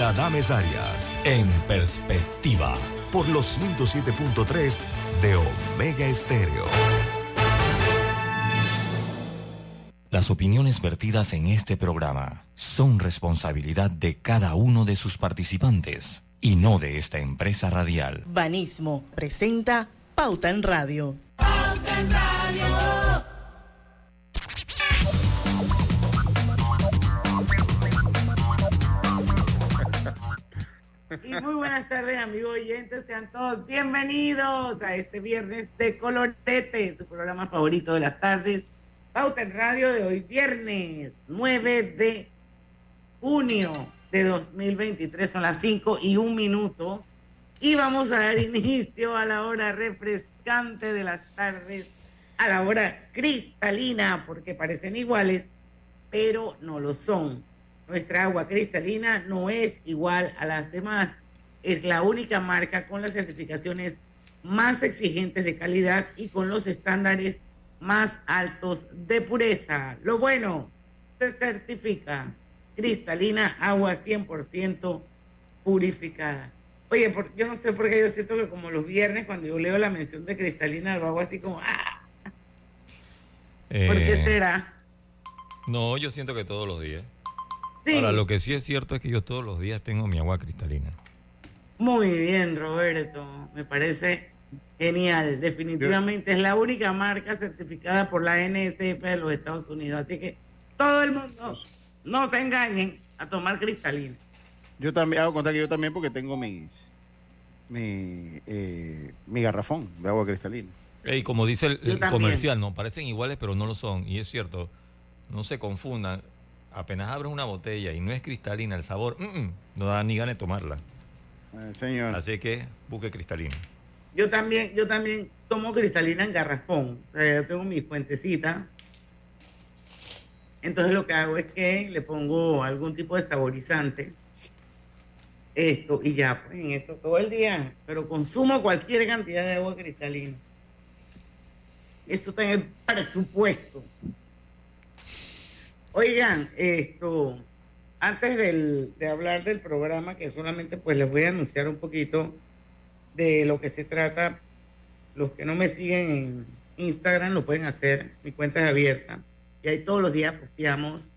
Carla Dames Arias. En perspectiva. Por los 107.3 de Omega Estéreo. Las opiniones vertidas en este programa son responsabilidad de cada uno de sus participantes y no de esta empresa radial. Banismo presenta Pauta en Radio. Pauta en Radio. Y muy buenas tardes, amigos oyentes. Sean todos bienvenidos a este viernes de Colorete, su programa favorito de las tardes. Pauta en Radio de hoy, viernes 9 de junio de 2023. Son las 5 y un minuto. Y vamos a dar inicio a la hora refrescante de las tardes, a la hora cristalina, porque parecen iguales, pero no lo son nuestra agua cristalina no es igual a las demás. Es la única marca con las certificaciones más exigentes de calidad y con los estándares más altos de pureza. Lo bueno, se certifica cristalina, agua 100% purificada. Oye, yo no sé por qué yo siento que como los viernes cuando yo leo la mención de cristalina lo hago así como, ¡ah! ¿Por qué eh, será? No, yo siento que todos los días. Ahora, lo que sí es cierto es que yo todos los días tengo mi agua cristalina. Muy bien, Roberto. Me parece genial. Definitivamente es la única marca certificada por la NSF de los Estados Unidos. Así que todo el mundo no se engañen a tomar cristalina. Yo también hago contar que yo también porque tengo mis mi, eh, mi garrafón de agua cristalina. Y como dice el comercial, no parecen iguales, pero no lo son. Y es cierto, no se confundan apenas abres una botella y no es cristalina el sabor, no da ni ganas de tomarla. Eh, señor. Así que busque cristalina. Yo también, yo también tomo cristalina en garrafón. O sea, yo tengo mi fuentecita. Entonces lo que hago es que le pongo algún tipo de saborizante. Esto, y ya, pues en eso todo el día. Pero consumo cualquier cantidad de agua cristalina. Eso está en el presupuesto. Oigan, esto, antes de hablar del programa, que solamente pues les voy a anunciar un poquito de lo que se trata. Los que no me siguen en Instagram lo pueden hacer, mi cuenta es abierta. Y ahí todos los días posteamos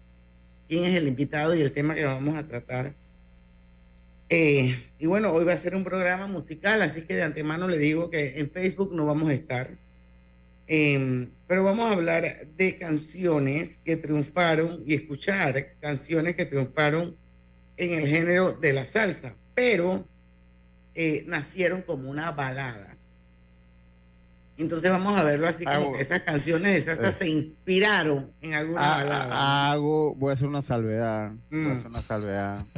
quién es el invitado y el tema que vamos a tratar. Eh, y bueno, hoy va a ser un programa musical, así que de antemano le digo que en Facebook no vamos a estar. Em, pero vamos a hablar de canciones que triunfaron y escuchar canciones que triunfaron en el género de la salsa, pero eh, nacieron como una balada. Entonces vamos a verlo así como que esas canciones de salsa eh. se inspiraron en alguna ah, balada. Hago, voy a hacer una salvedad. Voy a hacer mm. una salvedad.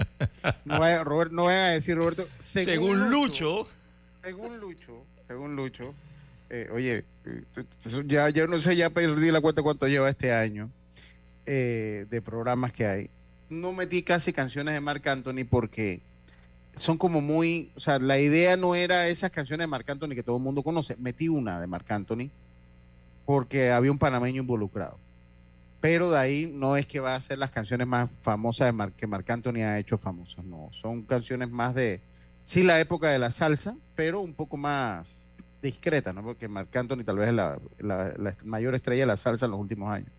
No vaya, Robert, no a decir, Roberto, según Lucho. Según Lucho, según Lucho, eh, oye, ya yo no sé, ya perdí la cuenta cuánto lleva este año eh, de programas que hay. No metí casi canciones de Marc Anthony porque son como muy, o sea, la idea no era esas canciones de Marc Anthony que todo el mundo conoce. Metí una de Marc Anthony porque había un panameño involucrado. Pero de ahí no es que va a ser las canciones más famosas de que Marc Anthony ha hecho famosas, no. Son canciones más de, sí, la época de la salsa, pero un poco más discreta, ¿no? Porque Marc Anthony tal vez es la, mayor estrella de la salsa en los últimos años.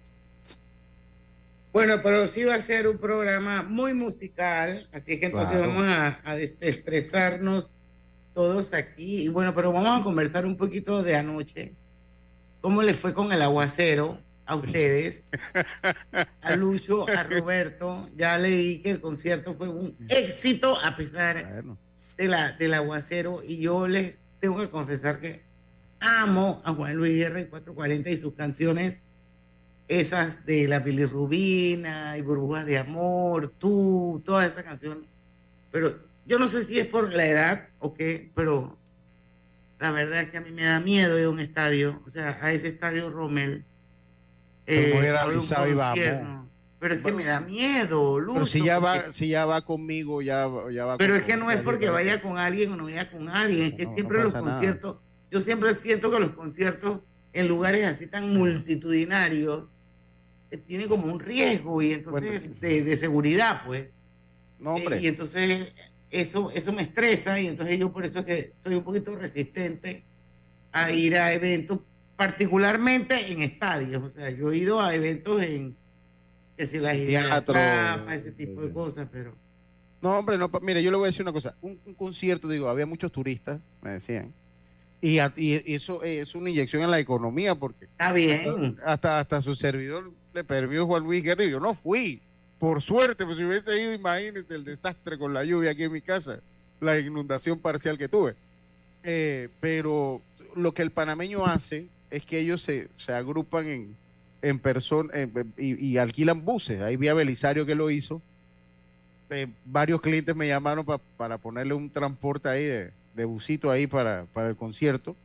Bueno, pero sí va a ser un programa muy musical, así que entonces vamos a, a, desestresarnos todos aquí. Y bueno, pero vamos a conversar un poquito de anoche. ¿Cómo le fue con el aguacero a ustedes? a Lucho, a Roberto. Ya leí que el concierto fue un éxito a pesar de la, del aguacero y yo les tengo que confesar que amo a Juan Luis Guerra y 440 y sus canciones, esas de la bilirrubina y burbujas de amor, tú, todas esas canciones. Pero yo no sé si es por la edad o qué, pero la verdad es que a mí me da miedo ir a un estadio, o sea, a ese estadio Rommel. Eh, pero es que me da miedo, Lucho. Pero si ya va, si ya va conmigo, ya, ya va. Pero es que no es porque vaya con alguien o no vaya con alguien, es que siempre los conciertos, yo siempre siento que los conciertos en lugares así tan multitudinarios eh, tienen como un riesgo y entonces de, seguridad, pues. No, hombre. y entonces eso, eso me estresa y entonces yo por eso es que soy un poquito resistente a ir a eventos, particularmente en estadios. O sea, yo he ido a eventos en que si la Teatro. ese tipo de cosas, pero No, hombre, no, mire, yo le voy a decir una cosa. Un, un concierto, digo, había muchos turistas, me decían. Y, a- y eso es una inyección en la economía porque está bien. hasta, hasta su servidor le permitió Juan Luis Guerra y yo no fui. Por suerte, pues si hubiese ido, imagínense el desastre con la lluvia aquí en mi casa, la inundación parcial que tuve. Eh, pero lo que el panameño hace es que ellos se, se agrupan en, en personas y, alquilan buses. Ahí vi a Belisario que lo hizo. Eh, varios clientes me llamaron pa- para ponerle un transporte ahí de, de busito ahí para, para el concierto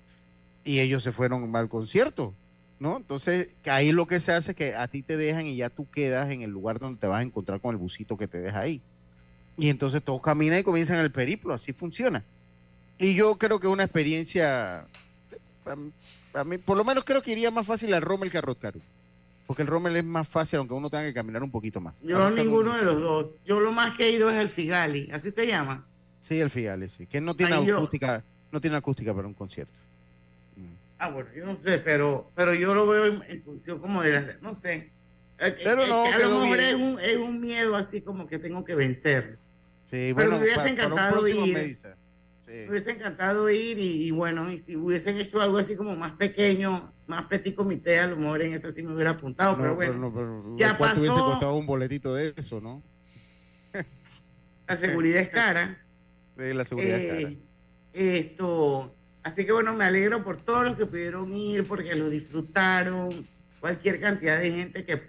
y ellos se fueron al concierto. ¿no? Entonces, ahí lo que se hace es que a ti te dejan y ya tú quedas en el lugar donde te vas a encontrar con el busito que te deja ahí. Y entonces todos caminan y comienzan el periplo, así funciona. Y yo creo que es una experiencia, mí- a mí, por lo menos creo que iría más fácil al Rommel que a Rotcaru. Porque el Rommel es más fácil, aunque uno tenga que caminar un poquito más. Yo Rotcaru- ninguno de los dos. Yo lo más que he ido es el Figali, así se llama. Sí, el Figale, sí. Que no tiene Ahí yo- acústica, no tiene acústica para un concierto. Mm. Ah, bueno, yo no sé, pero, pero yo lo veo en, en función como de las, no sé. Eh, Pero eh, no, a lo mejor es un, es un miedo así como que tengo que vencer. Sí, Pero bueno, me hubiese pa- para un encantado ir. me dice. Sí. Me hubiese encantado ir y, y bueno, y si hubiesen hecho algo así como más pequeño, más petit comité, a lo mejor en ese sí me hubiera apuntado, pero No, bueno, no, pero ya ¿cuánto hubiese pasó. costado un boletito de eso, no? la seguridad es cara. De la seguridad es cara. Eh, esto, así que bueno, me alegro por todos los que pudieron ir, porque lo disfrutaron, cualquier cantidad de gente que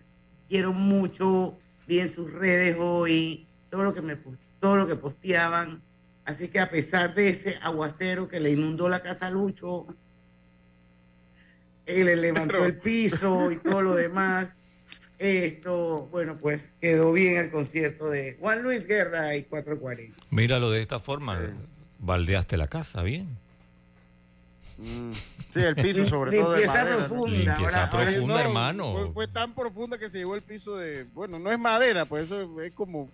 quiero mucho, vi en sus redes hoy, todo lo que me todo lo que posteaban. Así que a pesar de ese aguacero que le inundó la casa a Lucho, él le levantó Pero- el piso y todo lo demás. Esto, bueno, pues quedó bien el concierto de Juan Luis Guerra y 440. Míralo de esta forma. Sí. Baldeaste la casa, bien. Mm. Sí, el piso sobre todo de Limpieza. ¿no? profunda. Limpieza ahora- ahora- profunda. hermano. Fue, fue tan profunda que se llevó el piso de... Bueno, no es madera, pues eso es como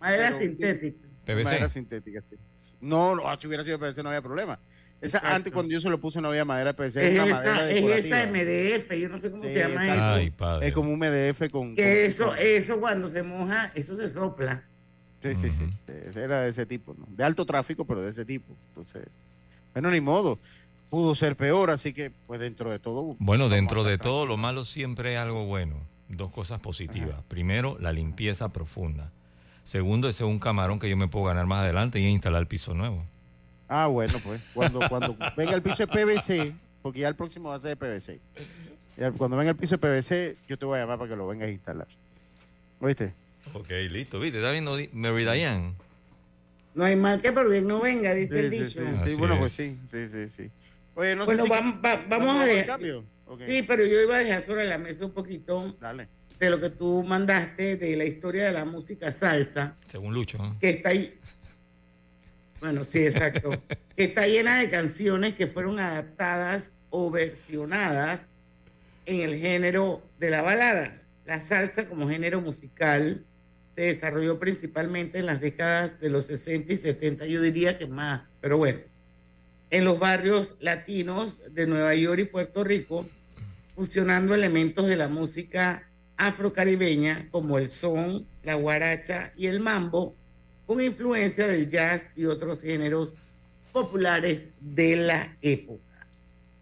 Madera Pero- sintética. PVC. madera sintética, sí. No, no, si hubiera sido PVC no había problema. Esa, Exacto. antes cuando yo se lo puse no había madera PVC, Es una madera esa, es esa. MDF, yo no sé cómo Sí, se llama exacto. eso. Ay, padre. Es como un MDF con... que con- eso, eso cuando se moja, eso se sopla. Sí, sí, sí. Era de ese tipo, ¿no? De alto tráfico, pero de ese tipo. Entonces, bueno, ni modo. Pudo ser peor, así que, pues dentro de todo. Bueno, dentro de todo, lo malo siempre es algo bueno. Dos cosas positivas. Primero, la limpieza profunda. Segundo, ese es un camarón que yo me puedo ganar más adelante y instalar el piso nuevo. Ah, bueno, pues. Cuando, cuando venga el piso de PVC, porque ya el próximo va a ser de PVC. Cuando venga el piso de PVC, yo te voy a llamar para que lo vengas a instalar. ¿Oíste? Ok, listo. ¿Viste? ¿Está viendo Mary Diane? No hay mal que por bien no venga, dice el Sí, dicho. sí, bueno, es. pues sí, sí, sí, sí. Oye, no bueno, sé si... vam- va- vamos a dejar. cambio? Ok, Sí, pero yo iba a dejar sobre la mesa un poquito Dale. De lo que tú mandaste de la historia de la música salsa, Según Lucho. ¿no? que está ahí. Bueno, sí, exacto. que está llena de canciones que fueron adaptadas o versionadas en el género de la balada. La salsa como género musical se desarrolló principalmente en las décadas de los 60 y 70, yo diría que más, pero bueno, en los barrios latinos de Nueva York y Puerto Rico, fusionando elementos de la música afrocaribeña como el son, la guaracha y el mambo, con influencia del jazz y otros géneros populares de la época.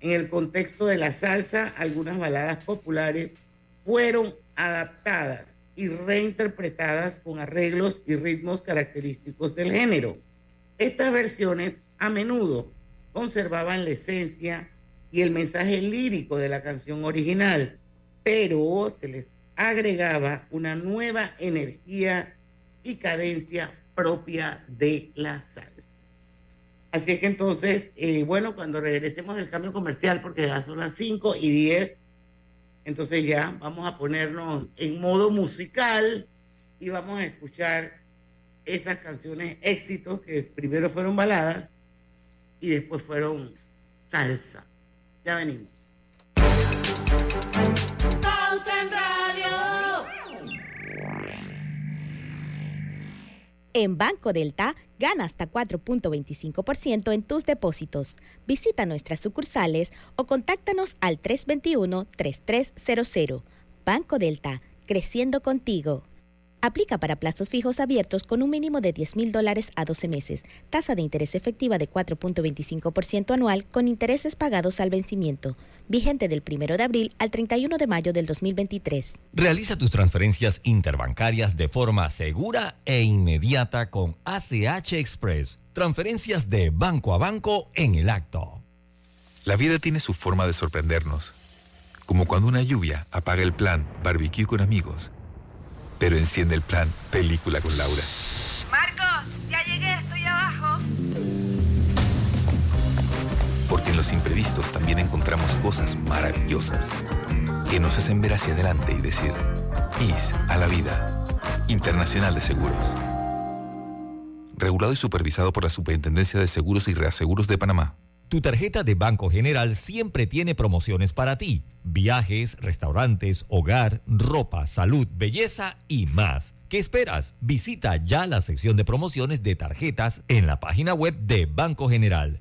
En el contexto de la salsa, algunas baladas populares fueron adaptadas y reinterpretadas con arreglos y ritmos característicos del género. Estas versiones a menudo conservaban la esencia y el mensaje lírico de la canción original, pero se les agregaba una nueva energía y cadencia propia de la salsa. Así es que entonces, eh, bueno, cuando regresemos del cambio comercial, porque ya son las 5 y 10, entonces ya vamos a ponernos en modo musical y vamos a escuchar esas canciones éxitos que primero fueron baladas y después fueron salsa. Ya venimos. En Banco Delta, gana hasta 4.25% en tus depósitos. Visita nuestras sucursales o contáctanos al 321-3300. Banco Delta, creciendo contigo. Aplica para plazos fijos abiertos con un mínimo de 10 mil dólares a 12 meses. Tasa de interés efectiva de 4.25% anual con intereses pagados al vencimiento. Vigente del 1 de abril al 31 de mayo del 2023. Realiza tus transferencias interbancarias de forma segura e inmediata con ACH Express. Transferencias de banco a banco en el acto. La vida tiene su forma de sorprendernos. Como cuando una lluvia apaga el plan barbecue con amigos pero enciende el plan Película con Laura. Los imprevistos también encontramos cosas maravillosas que nos hacen ver hacia adelante y decir, IS a la vida. Internacional de Seguros. Regulado y supervisado por la Superintendencia de Seguros y Reaseguros de Panamá. Tu tarjeta de Banco General siempre tiene promociones para ti. Viajes, restaurantes, hogar, ropa, salud, belleza y más. ¿Qué esperas? Visita ya la sección de promociones de tarjetas en la página web de Banco General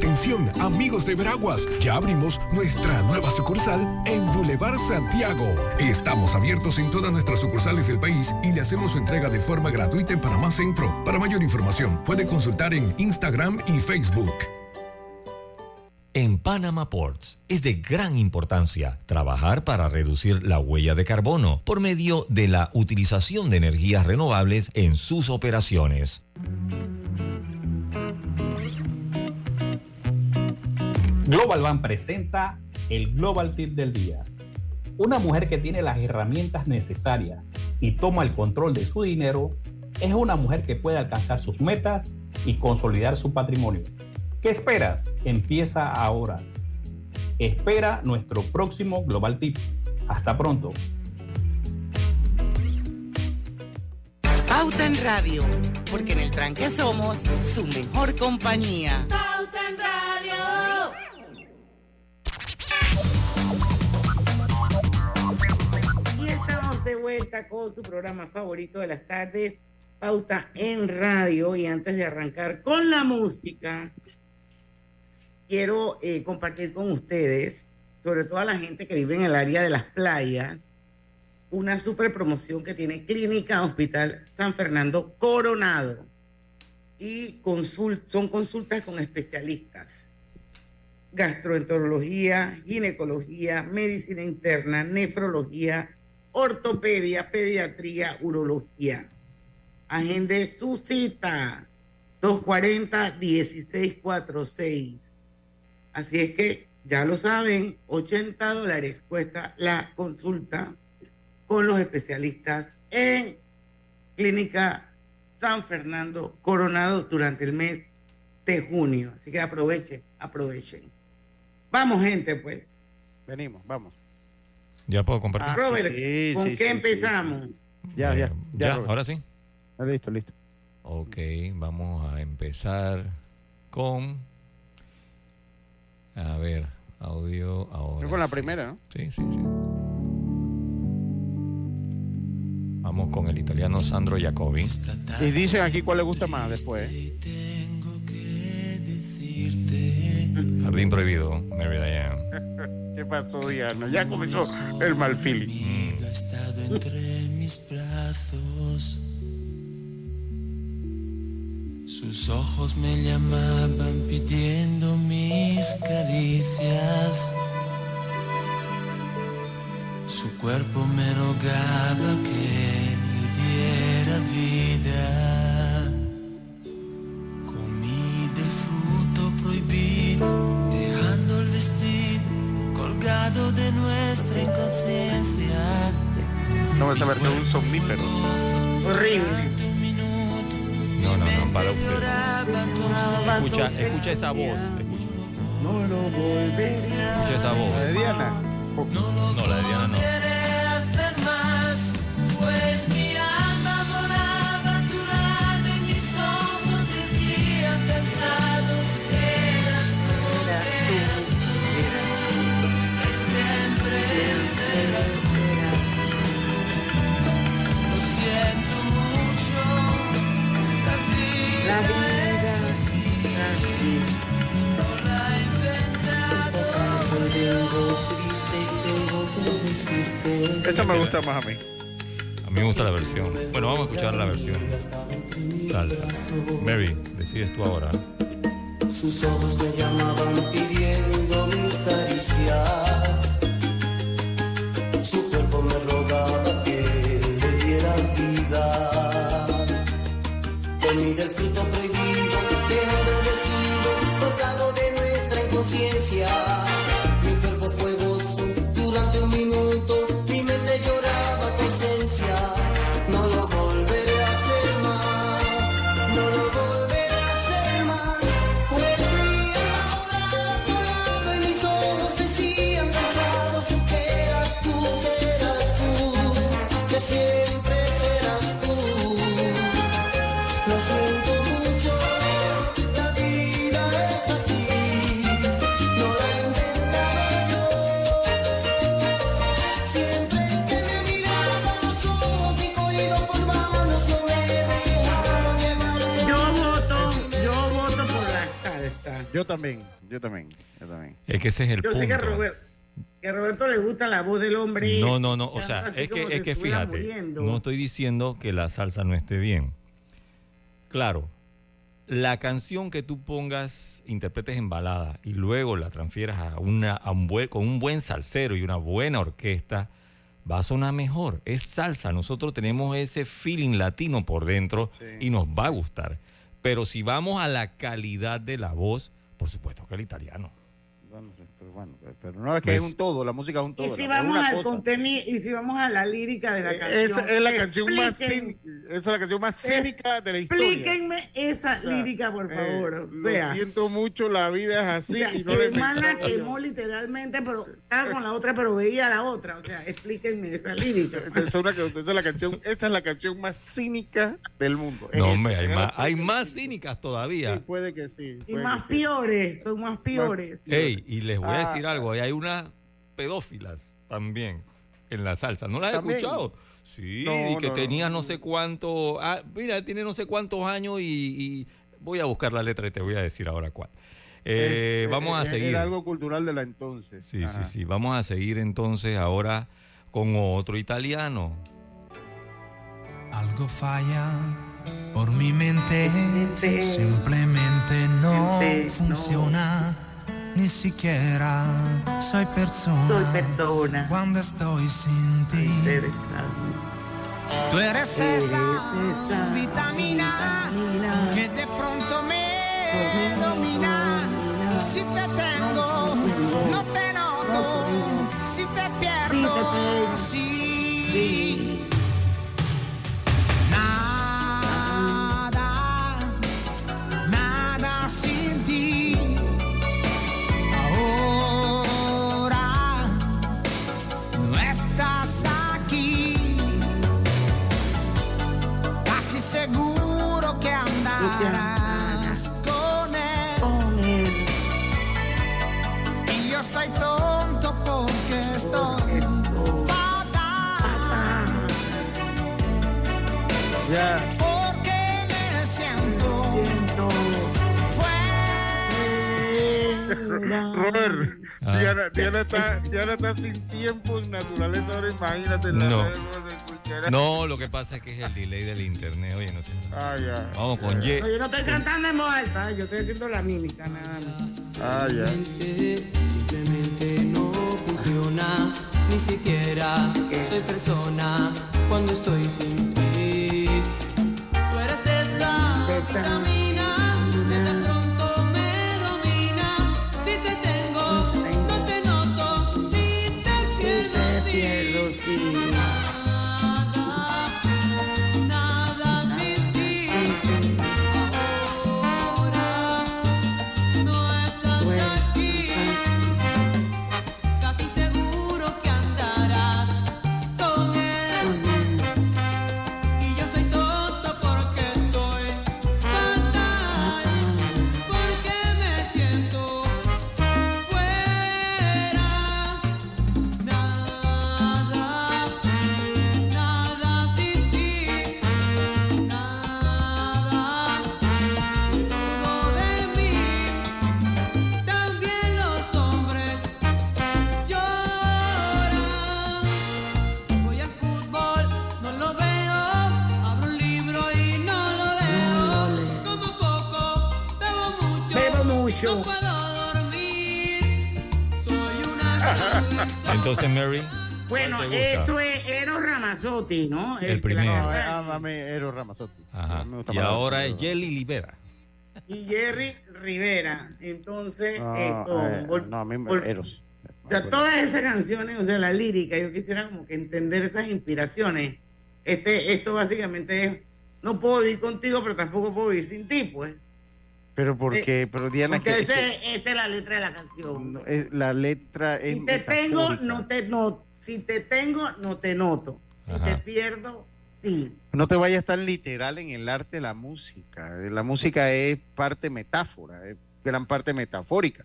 Atención, amigos de Veraguas, ya abrimos nuestra nueva sucursal en Boulevard Santiago. Estamos abiertos en todas nuestras sucursales del país y le hacemos su entrega de forma gratuita en Panamá Centro. Para mayor información, puede consultar en Instagram y Facebook. En Panama Ports es de gran importancia trabajar para reducir la huella de carbono por medio de la utilización de energías renovables en sus operaciones. Global Bank presenta el Global Tip del Día. Una mujer que tiene las herramientas necesarias y toma el control de su dinero es una mujer que puede alcanzar sus metas y consolidar su patrimonio. ¿Qué esperas? Empieza ahora. Espera nuestro próximo Global Tip. Hasta pronto. Pauta en Radio, porque en el tranque somos su mejor compañía. De vuelta con su programa favorito de las tardes, Pauta en Radio. Y antes de arrancar con la música, quiero eh, compartir con ustedes, sobre todo a la gente que vive en el área de las playas, una super promoción que tiene Clínica Hospital San Fernando Coronado. Y son consultas con especialistas. Gastroenterología, ginecología, medicina interna, nefrología, ortopedia, pediatría, urología. Agende su cita 240-1646. Así es que ya lo saben, 80 dólares cuesta la consulta con los especialistas en Clínica San Fernando Coronado durante el mes de junio. Así que aprovechen, aprovechen. Vamos, gente, pues. Venimos, vamos. Ya puedo compartir. Ah, Robert, ¿con qué empezamos? Ya, ya, ya. ahora sí. listo, listo. Ok, vamos a empezar con. A ver, audio ahora. con la primera, ¿no? Sí, sí, sí. Vamos con el italiano Sandro Jacobi. Y dicen aquí cuál le gusta más después. Jardín Prohibido, Mary Diane. ¿Qué pasó, Diana? Ya comenzó el mal feeling. Ha estado entre mis brazos. Sus ojos me llamaban pidiendo mis caricias. Su cuerpo me rogaba que me diera vida. Colgado de nuestra inconsciencia. No, esa versión somnífero. Horrible. No, no, no, para usted. Escucha, escucha esa voz. Escucha, No lo volveré a escucha esa voz. La de Diana. No, la de Diana no. Esa me gusta más a mí. A mí me gusta la versión. Bueno, vamos a escuchar la versión. Salsa. Mary, decides tú ahora. Sus ojos me llamaban pidiendo mis caricias. Su cuerpo me rogaba que le diera vida. Comí del Yo también, yo también, yo también. Es que ese es el Yo punto. sé que a Roberto, que a Roberto le gusta la voz del hombre. No, no, no. O sea, es que, si es que fíjate, muriendo. no estoy diciendo que la salsa no esté bien. Claro, la canción que tú pongas, interpretes en balada y luego la transfieras a una, a un buen, con un buen salsero y una buena orquesta, va a sonar mejor. Es salsa. Nosotros tenemos ese feeling latino por dentro y nos va a gustar. Pero si vamos a la calidad de la voz, por supuesto que el italiano. Bueno, pero no es que es Pues- un todo, la música es un todo. Y si es vamos al contenido, y si vamos a la lírica de la canción. Esa es la canción más cínica, esa es la canción más cínica de la historia. Explíquenme esa O sea, lírica, por eh, favor. lo siento mucho, la vida es así. o sea, y no le la quemó literalmente, pero estaba con la otra, pero veía a la otra. O sea, explíquenme esa lírica. Esa es, una- esa es la canción, esa es la canción más cínica del mundo. No, Es hombre, esa, hay es más, la- hay más cínicas todavía. Sí, puede que sí. Y más que sí. piores, son más piores. Ey, y les voy a Decir algo, ahí hay unas pedófilas también en la salsa. ¿No las has escuchado? Sí, No, y que no, tenía no. no sé cuánto, ah, mira, tiene no sé cuántos años y, y voy a buscar la letra y te voy a decir ahora cuál. Eh, Es- vamos a era seguir. algo cultural de la entonces. Sí, sí, Ajá. sí. Vamos a seguir entonces ahora con otro italiano. Algo falla por mi mente, simplemente no funciona. Ni siquiera soy persona, Soy persona. cuando estoy sin ti. Tú eres esa vitamina que de pronto me domina. Si te tengo, no te noto. Robert, Ah. Diana, Diana está, Diana está sin tiempo en naturaleza, ahora imagínate. la- No. No, lo que pasa es que es el delay del internet. Oye, no sé. Ah, ya. Vamos con Ye. No, yo no estoy cantando en voz alta, yo estoy haciendo la mímica nada más. Ah, ya. Simplemente no funciona. ni siquiera soy persona cuando estoy sin ti. Tú eres esa Entonces, Mary. Bueno, eso es Eros Ramazzotti, ¿no? El primero. No, a, a mí Eros Ramazzotti. Ajá. Me gusta Y ahora es. Jelly Libera. Y Jerry Rivera. Entonces, No, esto, eh, vol- no, a mí me- vol- Eros. O sea, todas esas canciones, o sea, la lírica, yo quisiera como que entender esas inspiraciones. Este, esto básicamente es, no puedo vivir contigo, pero tampoco puedo vivir sin ti, pues. Pero porque, pero Diana, Porque que- ese- que- esa es la letra de la canción. no, es- la letra es Si te tengo, no te noto. Si te tengo, no te noto. Si Ajá. te pierdo, sí. No te vayas tan literal en el arte de la música. La música es parte metáfora, es gran parte metafórica.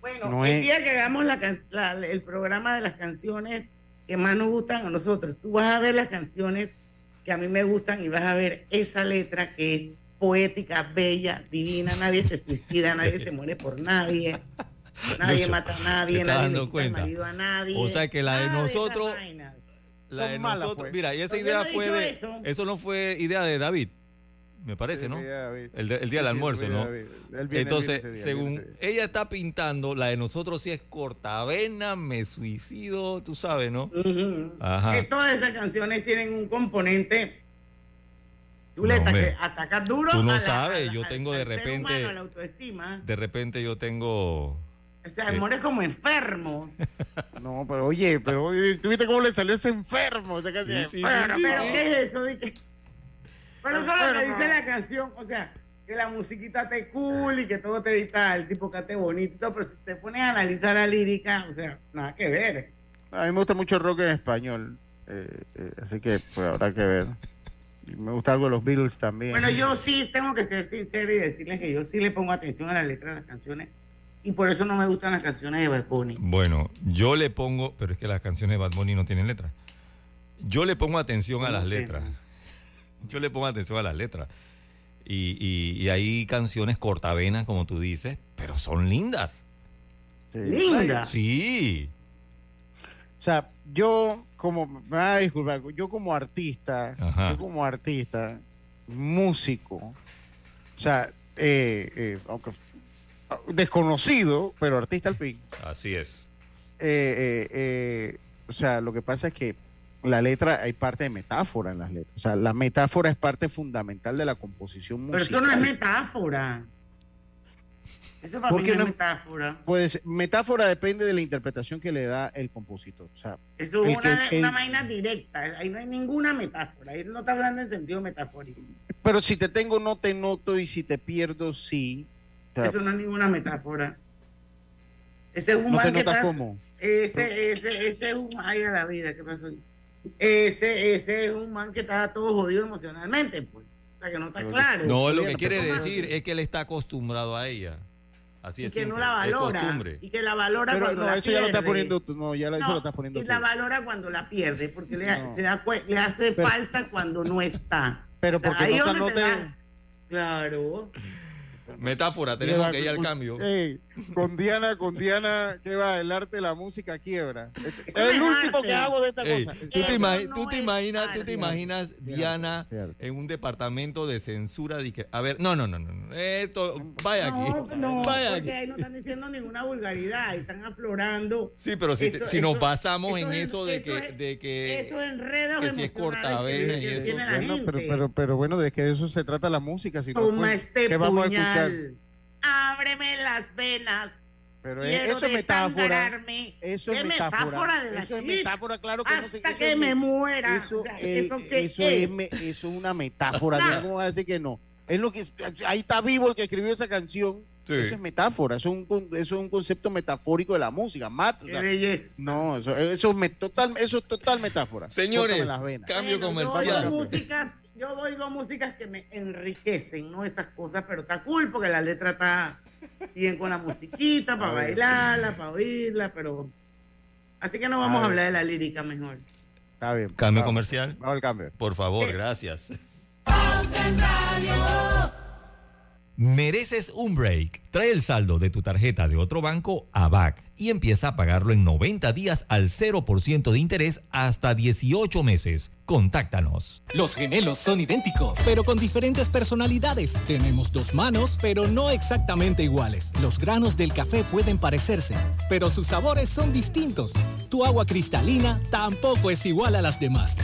Bueno, No el es- día que hagamos la- el programa de las canciones que más nos gustan a nosotros, tú vas a ver las canciones que a mí me gustan y vas a ver esa letra que es poética, bella, divina, nadie se suicida, nadie se muere por nadie, nadie Lucho, mata a ¿te nadie, nadie le quita marido a nadie. O sea que la de nosotros, la de Son malas, nosotros, pues. mira, y esa Pero yo idea no fue de, eso. eso no fue idea de David, me parece, Sí, ¿no? El, día del Sí, almuerzo, ¿no? David. Viene- Entonces, viene ese día, según viene ella está pintando, la de nosotros sí es cortavena, me suicido, tú sabes, ¿no? Ajá. Que todas esas canciones tienen un componente chuleta hombre. que ataca duro. Tú no a la- sabes, a la- yo tengo de repente- humano, a la autoestima. De repente yo tengo... O sea, Sí. mueres como enfermo. No, pero oye, pero oye, ¿tú viste cómo le salió ese enfermo? Esa canción, Sí, sí, enfermo. sí, pero ¿qué es eso? de que- Pero eso es lo que dice la canción, o sea, que la musiquita te cool y que todo te edita, el tipo cante bonito y todo, pero si te pones a analizar la lírica, o sea, nada que ver. A mí me gusta mucho el rock en español, eh, eh, así que pues habrá que ver. Me gusta algo de los Beatles también. Bueno, yo sí tengo que ser sincero y decirles que yo sí le pongo atención a la letra de las canciones y por eso no me gustan las canciones de Bad Bunny. Bueno, yo le pongo, pero es que las canciones de Bad Bunny no tienen letra. Yo le pongo atención a las letras. Yo le pongo atención a las letras. Y, y- y hay canciones cortavenas, como tú dices, pero son lindas. Lindas. Sí. O sea, yo como, me va a disculpar, yo como artista, Ajá. yo como artista, músico, o sea, eh, eh, aunque desconocido, pero artista al fin. Así es. eh, eh, eh, o sea, lo que pasa es que la letra, hay parte de metáfora en las letras. O sea, la metáfora es parte fundamental de la composición Pero musical. eso no es metáfora. Eso para ¿Por mí no? metáfora. Pues metáfora depende de la interpretación que le da el compositor. O sea, Eso es el que- una, el- una vaina directa. Ahí no hay ninguna metáfora. Ahí no está hablando en sentido metafórico. pero si te tengo, no te noto, y si te pierdo, sí. O sea, Eso no es ninguna metáfora. Ese es un ¿No te que notas está- cómo? Ese, ese, ese es un ay a la vida, ¿qué pasó? ahí? Ese, ese es un man que está todo jodido emocionalmente, pues. O sea, que no está claro. No, lo que quiere decir es que él está acostumbrado a ella. Así y es. que no simple, la valora. Y que la valora Pero cuando no, la eso ya lo pierde. estás poniendo tú. No, ya eso No, lo estás poniendo y tú. la valora cuando la pierde, porque le, No. se da le hace Pero- falta cuando no está. Pero O sea, porque no te da- Claro. Metáfora, tenemos que ir al cambio. Ey, con Diana, con Diana, ¿qué va? El arte de la música quiebra. Este- Eso Es el último arte. que hago de esta Ey, cosa. ¿tú, te Eso imagi- no tú te es imaginas, tú te imaginas Diana en un departamento de censura de que, a ver, no, no, no, no, no, esto, vaya No, aquí, no, vaya porque aquí. ahí no están diciendo ninguna vulgaridad, ahí están aflorando. Sí, pero si, Eso- si nos eso- basamos en es- eso de eso que, es- de que, Esos enredos que si es emocionales cortavena que- y que eso. Bueno, pero, pero, pero bueno, de que de eso se trata la música. Si no, Toma pues, este ¿qué vamos a escuchar? Ábreme las venas. Pero es- Quiero eso es metáfora. Eso es ¿Qué metáfora. metáfora de la Eso es metáfora, claro que no sé- Hasta eso que es me muera. Eso, O sea, eh, ¿eso qué eso es? me- eso es una metáfora. Nah. ¿Cómo vas a decir que no? Es lo que, ahí está vivo el que escribió esa canción. Sí. Eso es metáfora, eso es, un, eso es un concepto metafórico de la música. Mat, o Qué sea, no, eso, eso, es me- total, eso es total metáfora. Señores, Córtame las venas. cambio Bueno, Yo comercial. oigo músicas, yo oigo músicas que me enriquecen, no esas cosas, pero está cool porque la letra está bien con la musiquita, para bailarla, para oírla, pero... Así que no vamos a, hablar de la lírica mejor. Está bien. Cambio vamos, comercial, Vamos al cambio. por favor, gracias. Mereces un break. Trae el saldo de tu tarjeta de otro banco a BAC y empieza a pagarlo en 90 días al 0% de interés hasta 18 meses. Contáctanos. Los gemelos son idénticos, pero con diferentes personalidades. Tenemos dos manos, pero no exactamente iguales. Los granos del café pueden parecerse, pero sus sabores son distintos. Tu agua cristalina tampoco es igual a las demás.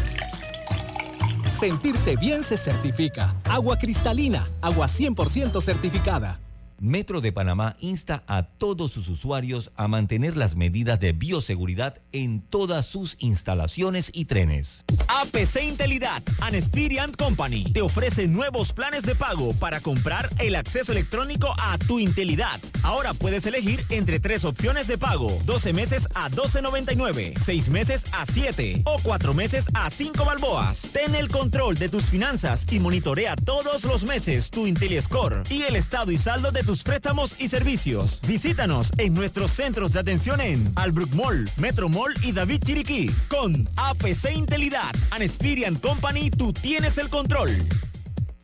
Sentirse bien se certifica. Agua cristalina, agua 100% certificada. Metro de Panamá insta a todos sus usuarios a mantener las medidas de bioseguridad en todas sus instalaciones y trenes. APC Intelidad and Experian Company te ofrece nuevos planes de pago para comprar el acceso electrónico a tu Intelidad. Ahora puedes elegir entre tres opciones de pago: 12 meses a 12.99, 6 meses a 7 o 4 meses a 5 balboas. Ten el control de tus finanzas y monitorea todos los meses tu IntelliScore y el estado y saldo de tus préstamos y servicios. Visítanos en nuestros centros de atención en Albrook Mall, Metro Mall y David Chiriquí. Con APC Intelidad and Experian Company, tú tienes el control.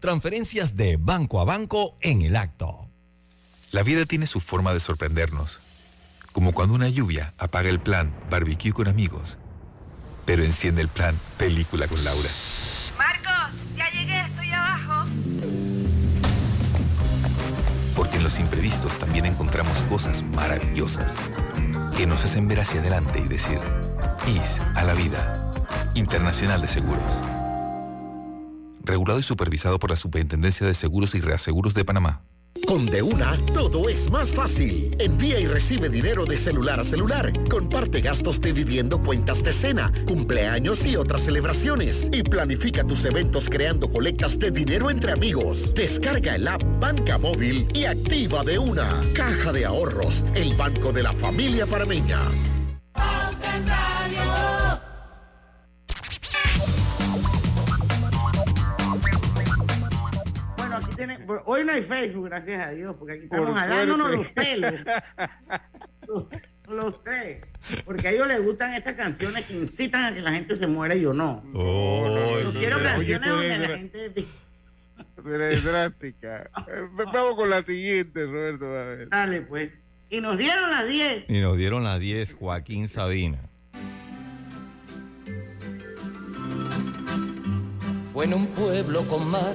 Transferencias de banco a banco en el acto. La vida tiene su forma de sorprendernos, como cuando una lluvia apaga el plan barbecue con amigos, pero enciende el plan película con Laura. Marcos, ya llegué, estoy abajo. Porque en los imprevistos también encontramos cosas maravillosas que nos hacen ver hacia adelante y decir, IS a la vida. Internacional de Seguros. Regulado y supervisado por la Superintendencia de Seguros y Reaseguros de Panamá. Con De Una, todo es más fácil. Envía y recibe dinero de celular a celular. Comparte gastos dividiendo cuentas de cena, cumpleaños y otras celebraciones. Y planifica tus eventos creando colectas de dinero entre amigos. Descarga el app Banca Móvil y activa De Una. Caja de Ahorros, el banco de la familia parameña. Hoy no hay Facebook, gracias a Dios, porque aquí estamos Por jalándonos los pelos. Los, los tres. Porque a ellos les gustan estas canciones que incitan a que la gente se muera y yo no. yo quiero canciones donde la gente... eres drástica. Eh, Vamos con la siguiente, Roberto. a ver. Dale, pues. Y nos dieron las 10. Y nos dieron las 10 Joaquín Sabina. Fue en un pueblo con mar,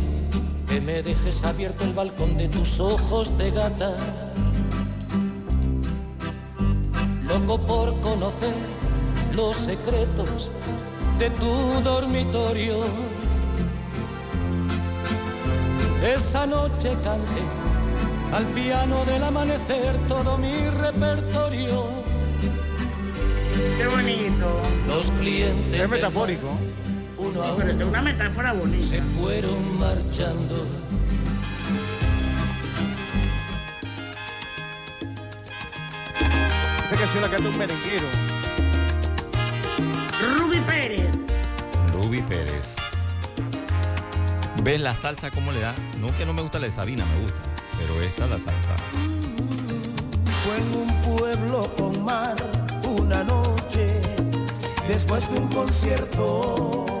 que me dejes abierto el balcón de tus ojos de gata. Loco por conocer los secretos de tu dormitorio. Esa noche canté al piano del amanecer todo mi repertorio. Qué bonito. Los clientes. Es metafórico. Uno a Pero es uno una metáfora bonita. se fueron marchando. Esa canción la canta un merenguero. Ruby Pérez. Ruby Pérez. ¿Ves la salsa cómo le da? No que no me gusta la de Sabina, me gusta. Pero esta la salsa. Fue en un pueblo con mar una noche después de un concierto.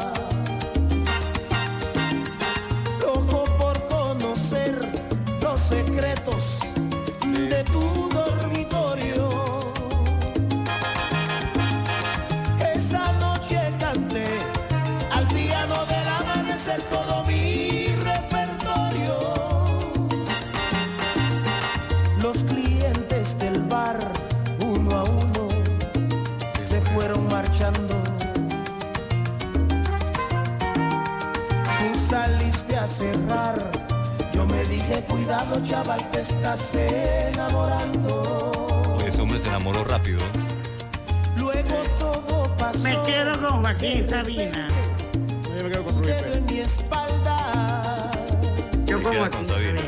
Cuidado chaval, te estás enamorando. Ese hombre se enamoró rápido. Luego todo pasó. Me quedo con Joaquín Sabina. Yo me quedo con Rubí Pérez. en mi espalda. Yo Me con Joaquín Sabina.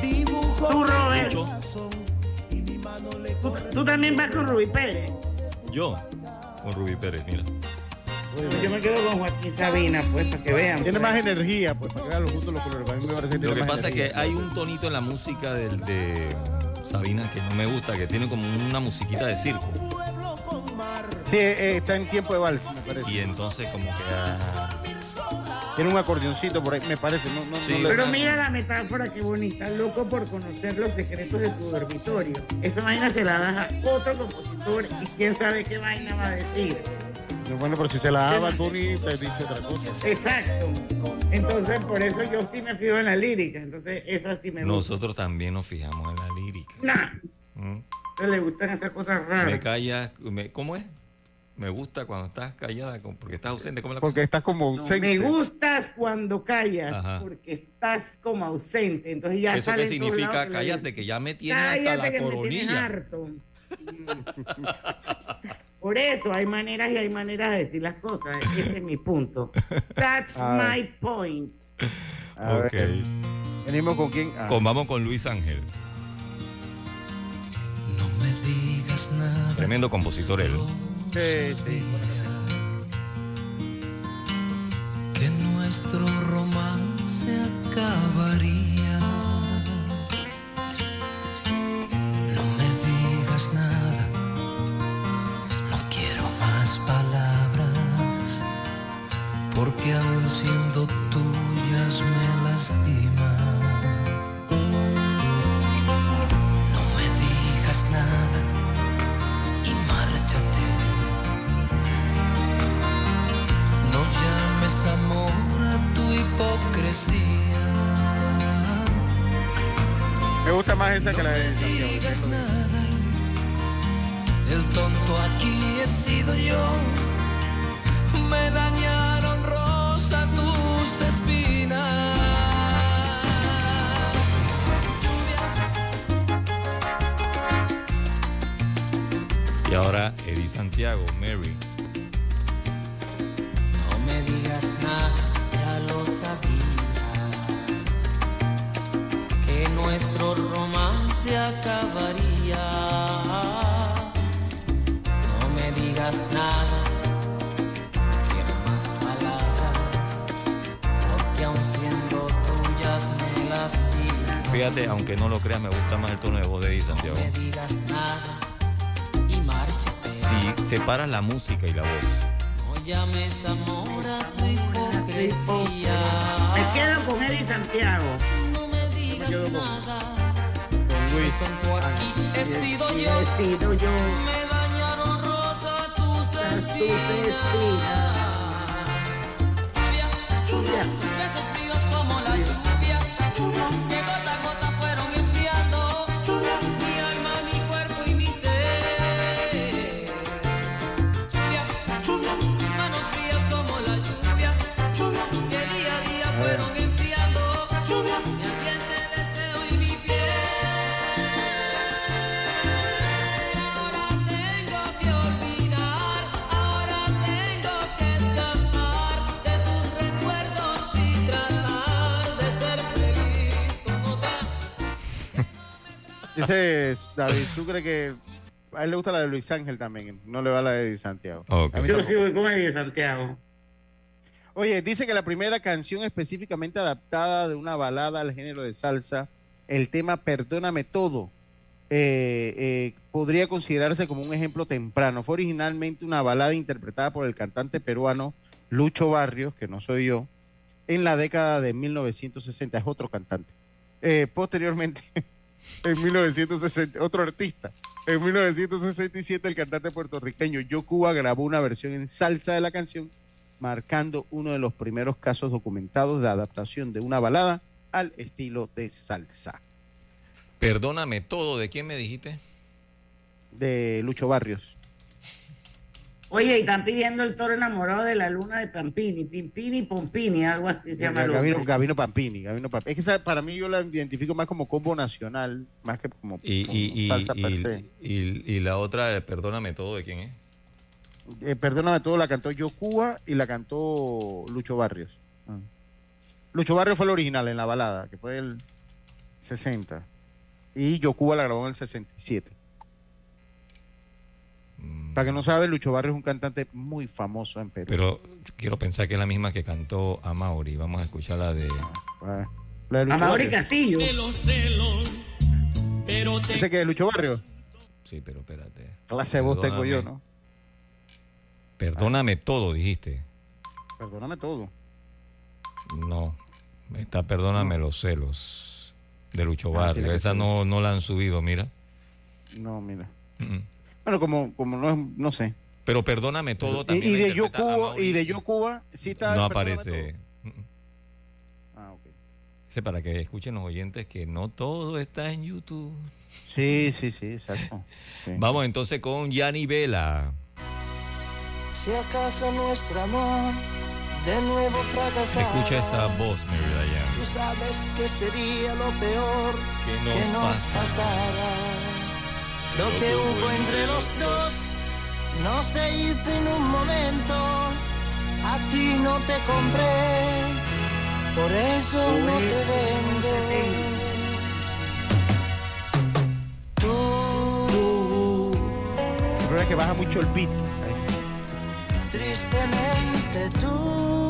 Dibujo Tú, Robert. Tú, tú también vas con Ruby Pérez. Yo, con Ruby Pérez, mira. Yo me quedo con Joaquín Sabina, pues, para que vean. Tiene pues. más energía, pues, para que vean los gustos los colores. A mí me parece que Lo que pasa es que hay un tonito en la música del, de Sabina que no me gusta, que tiene como una musiquita de circo. Sí, eh, está en tiempo de vals, me parece. Y entonces como que... ah, Tiene un acordeoncito por ahí, me parece. No, no, Sí. no le- Pero mira la metáfora, qué bonita. Loco por conocer los secretos de tu dormitorio. Esa vaina se la das a otro compositor y quién sabe qué vaina va a decir. Bueno, pero si se la daba Tony, te dice otra cosa. Exacto. Entonces, por eso yo sí me fijo en la lírica. Entonces, esa sí me gusta. Nosotros también nos fijamos en la lírica. Nah, ¿Mm? no le gustan esas cosas Me raras. callas, me- ¿cómo es? Me gusta cuando estás callada, porque estás ausente. ¿Cómo es la Porque estás como No, ausente. me gustas cuando callas Ajá. porque estás como ausente. Entonces ya ¿Eso qué significa? Cállate, que ya me tienes hasta la que me tienes coronilla. harto. Por eso hay maneras y hay maneras de decir las cosas. Ese es mi punto. That's A ver. my point. A Ok. ver, venimos con quién. Ah, Con- vamos con Luis Ángel. No me digas nada. Tremendo compositor él. sí, sí. que nuestro romance acabaría. Porque aun siendo tuyas me lastima. No me digas nada y márchate. No llames amor a tu hipocresía. Me gusta más esa que la de No digas nada. El tonto aquí he sido yo. Me dañaron tus espinas. Y ahora Eddie Santiago, Mary. No digas nada, ya lo sabía. Que nuestro romance acabaría. Fíjate, aunque no lo creas, me gusta más el tono de voz de Eddie Santiago. No me digas nada y márchate. Si separas la música y la voz, No llames amor a tu hipocresía. Me quedo con Eddie Santiago. No me digas nada. Con Luis. Aquí he sido He yo. sido yo. Me dañaron rosa tus espinas. Dice David, ¿tú crees que a él le gusta la de Luis Ángel también? No le va la de Santiago. Yo sí voy con Eddie Santiago. Oye, dice que la primera canción específicamente adaptada de una balada al género de salsa, el tema Perdóname Todo, eh, eh, podría considerarse como un ejemplo temprano. Fue originalmente una balada interpretada por el cantante peruano Lucho Barrios, que no soy yo, en la década de 1960. Es otro cantante. Eh, posteriormente, en 1960, otro artista. En 1967, el cantante puertorriqueño Yo Cuba grabó una versión en salsa de la canción marcando uno de los primeros casos documentados de adaptación de una balada al estilo de salsa perdóname todo. ¿De quién me dijiste? de Lucho Barrios. Oye, y están pidiendo el toro enamorado de la luna de Pampini, Pimpini, Pompini, algo así se llama. otro. Gavino Pampini, Gavino Pampini. Es que esa- para mí yo la identifico más como combo nacional, más que como, Y, como y, y, salsa per y- se. y- y la otra, eh, perdóname todo, ¿de quién es? Eh, perdóname todo, la cantó Yo Cuba y la cantó Lucho Barrios. Ah. Lucho Barrios fue el original en la balada, que fue el 60. Y Yo Cuba la grabó en el 67. Mm, Para que no sabe, Lucho Barrios es un cantante muy famoso en Perú. Pero quiero pensar que es la misma que cantó a Mauri. Vamos a escuchar la de. Ah, la de Lucho A Mauri Barrios. Castillo. De los celos, pero te ¿Ese que es Lucho Barrios? Sí, pero espérate. Clase de voz tengo yo, Perdóname. ¿no? Perdóname todo, dijiste. Perdóname todo. No. Está Perdóname los celos de Lucho Ah, Barrio. Esa no, no la han subido, mira. No, mira. Mm. Bueno, como, como no, es- no sé. Pero Perdóname todo Y, también. y la de Yo Cuba, y de Yo Cuba, sí está. No aparece. Mm, mm. todo. Ah, ok. Ese para que escuchen los oyentes que no todo está en YouTube. Sí, sí, sí, exacto. Sí. Vamos entonces con Yanni Vela. Si acaso nuestro amor de nuevo fracasara, Escucha esa voz, Mary Diane. Tú sabes que sería lo peor Que nos que nos. Lo que hubo entre los dos no se hizo en un momento. A ti no te compré, por eso no te vendo. Tú, El problema es que baja mucho el beat. tristemente tú,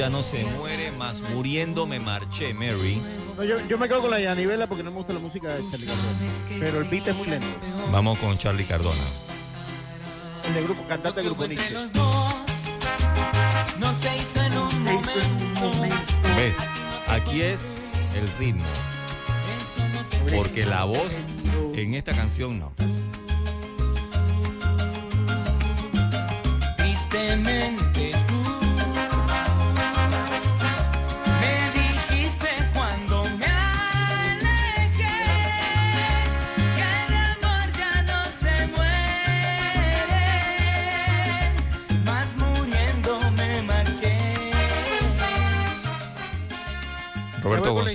ya no se muere, más muriendo me marché, Mary. No, yo, yo me quedo con la Yanivela porque no me gusta la música de Charlie Cardona. Pero el beat es muy lento. Vamos con Charlie Cardona. El de grupo, cantante de grupo Nietzsche. no se hizo en un momento. ¿Ves? Aquí es el ritmo. Porque la voz en esta canción no. Tristemente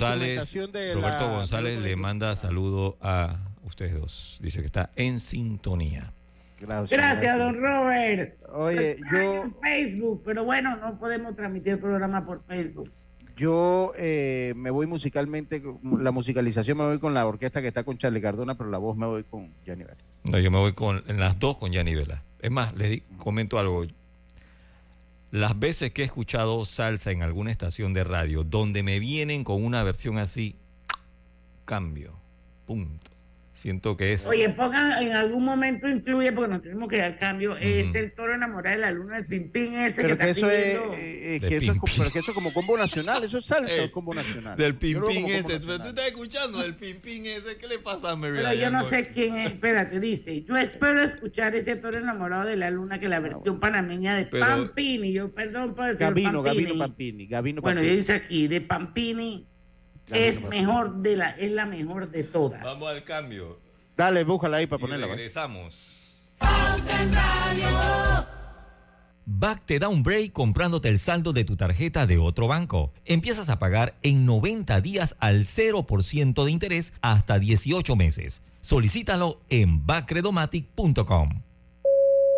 González, Roberto la- González le manda saludo a ustedes dos. Dice que está en sintonía. Gracias, don Robert. Oye, Lo extraño en Facebook, pero bueno, no podemos transmitir el programa por Facebook. Yo eh, me voy musicalmente, la musicalización me voy con la orquesta que está con Charlie Cardona, pero la voz me voy con Gianni Vela. No, yo me voy con en las dos con Gianni Vela. Es más, les di- comento algo. Las veces que he escuchado salsa en alguna estación de radio donde me vienen con una versión así, cambio, punto. Siento que es... Oye, pongan en algún momento incluye, porque nos tenemos que dar cambio, es el toro enamorado de la luna, el pimpín ese Pero que, que está eso es, pidiendo. eh, eh, De que eso es, pim, como, pero que eso es como combo nacional, eso es salsa o combo nacional. Del Yo pimpín ese. ¿Tú estás escuchando del pimpín ese? ¿Qué le pasa a Mary Pero yo no Boy? sé quién es, espérate, dice, yo espero escuchar ese toro enamorado de la luna que la versión panameña de Pero- Pampini, yo perdón por decir Gabino, Pampini. Gabino Pampini, Gabino Bueno, Pampini. dice aquí, de Pampini es mejor de la, es la mejor de todas. Vamos al cambio. Dale, búscala ahí para Y ponerla. regresamos. Back te da un break comprándote el saldo de tu tarjeta de otro banco. Empiezas a pagar en 90 días al 0% de interés hasta 18 meses. Solicítalo en backredomatic.com.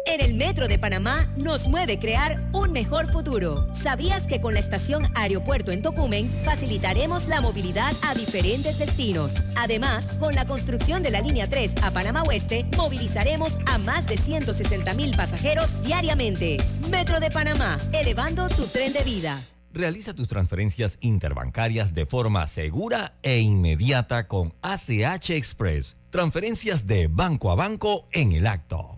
En el Metro de Panamá nos mueve crear un mejor futuro. ¿Sabías que con la estación Aeropuerto en Tocumen facilitaremos la movilidad a diferentes destinos? Además, con la construcción de la línea 3 a Panamá Oeste, movilizaremos a más de 160 mil pasajeros diariamente. Metro de Panamá, elevando tu tren de vida. Realiza tus transferencias interbancarias de forma segura e inmediata con ACH Express. Transferencias de banco a banco en el acto.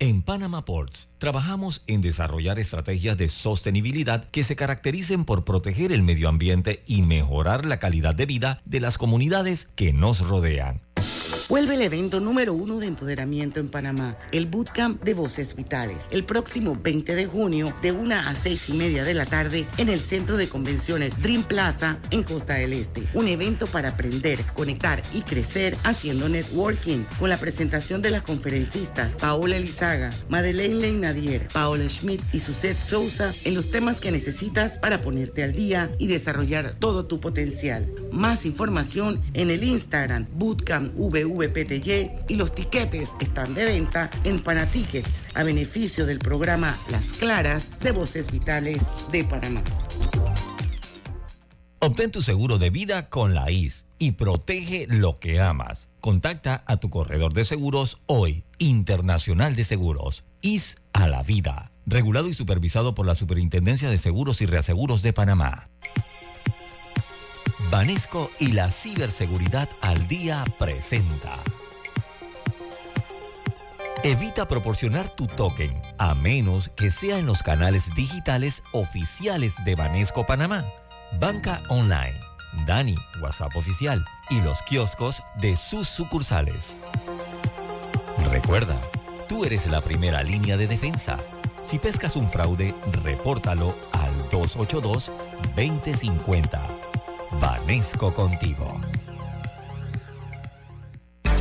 En Panama Ports trabajamos en desarrollar estrategias de sostenibilidad que se caractericen por proteger el medio ambiente y mejorar la calidad de vida de las comunidades que nos rodean. Vuelve el evento número uno de empoderamiento en Panamá, el Bootcamp de Voces Vitales, el próximo 20 de junio de 1 a 6 y media de la tarde en el Centro de Convenciones Dream Plaza en Costa del Este. Un evento para aprender, conectar y crecer haciendo networking con la presentación de las conferencistas Paola Elizaga, Madeleine Leinadier, Paola Schmidt y Suzette Sousa en los temas que necesitas para ponerte al día y desarrollar todo tu potencial. Más información en el Instagram Bootcamp VVPTY y los tiquetes están de venta en Panatickets a beneficio del programa Las Claras de Voces Vitales de Panamá. Obtén tu seguro de vida con la IS y protege lo que amas. Contacta a tu corredor de seguros hoy, Internacional de Seguros, IS a la vida. Regulado y supervisado por la Superintendencia de Seguros y Reaseguros de Panamá. Banesco y la ciberseguridad al día presenta. Evita proporcionar tu token a menos que sea en los canales digitales oficiales de Banesco Panamá, Banca Online, Dani, WhatsApp oficial y los kioscos de sus sucursales. Recuerda, tú eres la primera línea de defensa. Si pescas un fraude, repórtalo al 282-2050. Banesco contigo.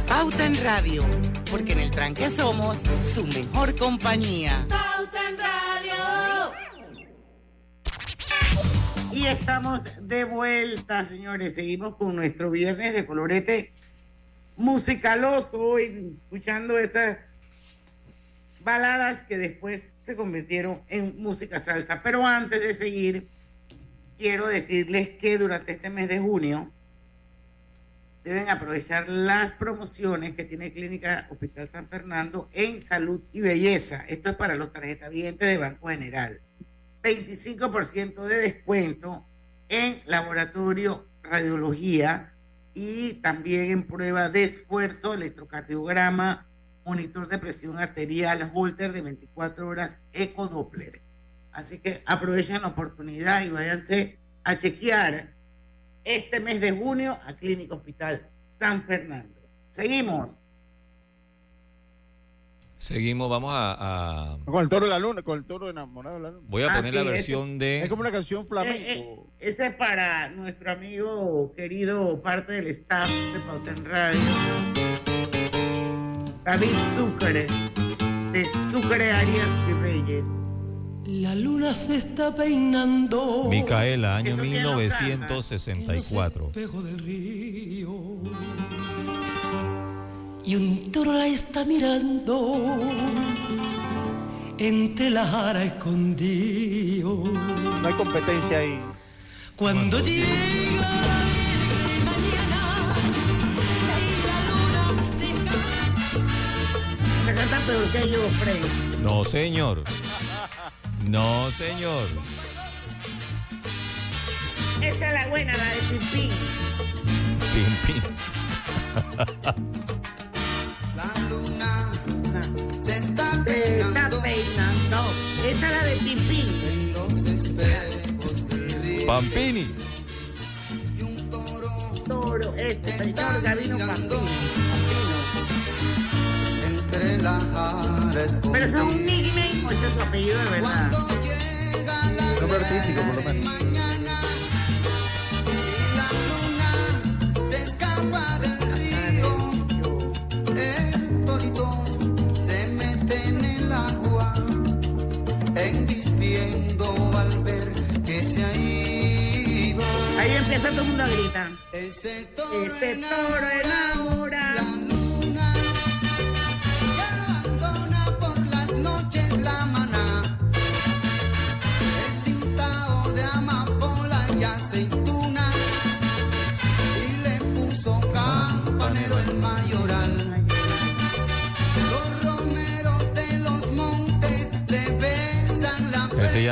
Pauta en Radio, porque en el tranque somos su mejor compañía. Pauta en Radio. Y estamos de vuelta, señores. Seguimos con nuestro viernes de colorete musicaloso hoy, escuchando esas baladas que después se convirtieron en música salsa. Pero antes de seguir, quiero decirles que durante este mes de junio deben aprovechar las promociones que tiene Clínica Hospital San Fernando en salud y belleza. Esto es para los tarjetavientes de Banco General. 25% de descuento en laboratorio radiología y también en prueba de esfuerzo, electrocardiograma, monitor de presión arterial, holter de 24 horas, ecodoppler. Así que aprovechen la oportunidad y váyanse a chequear este mes de junio a Clínica Hospital San Fernando. Seguimos. Seguimos, vamos a, a- Con el toro de la luna, con el toro enamorado de la luna. Voy a Ah, poner sí, la ese- versión de... Es como una canción flamenco. Eh, eh, ese es para nuestro amigo querido, parte del staff de Pauten Radio, David Sucre, de Sucre Arias y Reyes. La luna se está peinando. Micaela, año ¿Eso quién lo canta? 1964. espejo del río. Y un toro la está mirando. Entre la jara escondido. No hay competencia ahí. Cuando llega Se canta peor que yo, Frey. No, señor. No, señor. Esa es la buena, la de Pimpín. Pim, pim. Se está peinando. Esa es la de Pimpín. Pampini. Toro, ese señor Gavino Pampino. Pero eso es un nickname o ese es su apellido de verdad. Nombre artístico, por lo menos. se escapa del río. El torito se mete en el agua, embistiendo al ver que se ha ido. Ahí empieza todo el mundo a gritar. Ese toro, Este toro enamora.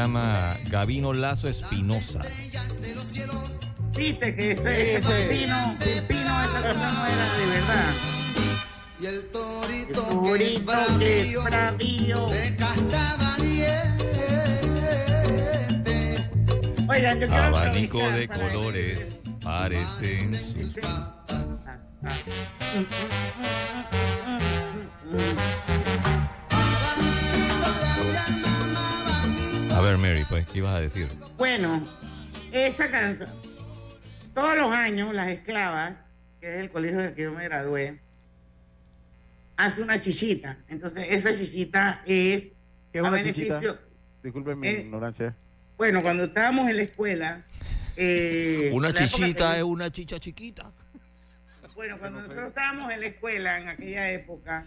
Llama Gavino Lazo Espinosa. Viste que ese, ese Pimpino, Pimpino, esa cosa no era de verdad. Y el torito, El torito que es bravío. de casta valiente. Oigan, yo quiero Abanico de colores parecen sus... A ver, Mary, pues, ¿qué ibas a decir? Bueno, esa canción, todos los años las esclavas, que es el colegio del que yo me gradué, hace una chichita. Entonces, esa chichita es ¿Qué a una beneficio. Disculpen mi Eh, ignorancia. Bueno, cuando estábamos en la escuela. eh, Una en la chichita que- es una chicha chiquita. Bueno, cuando nosotros estábamos en la escuela en aquella época,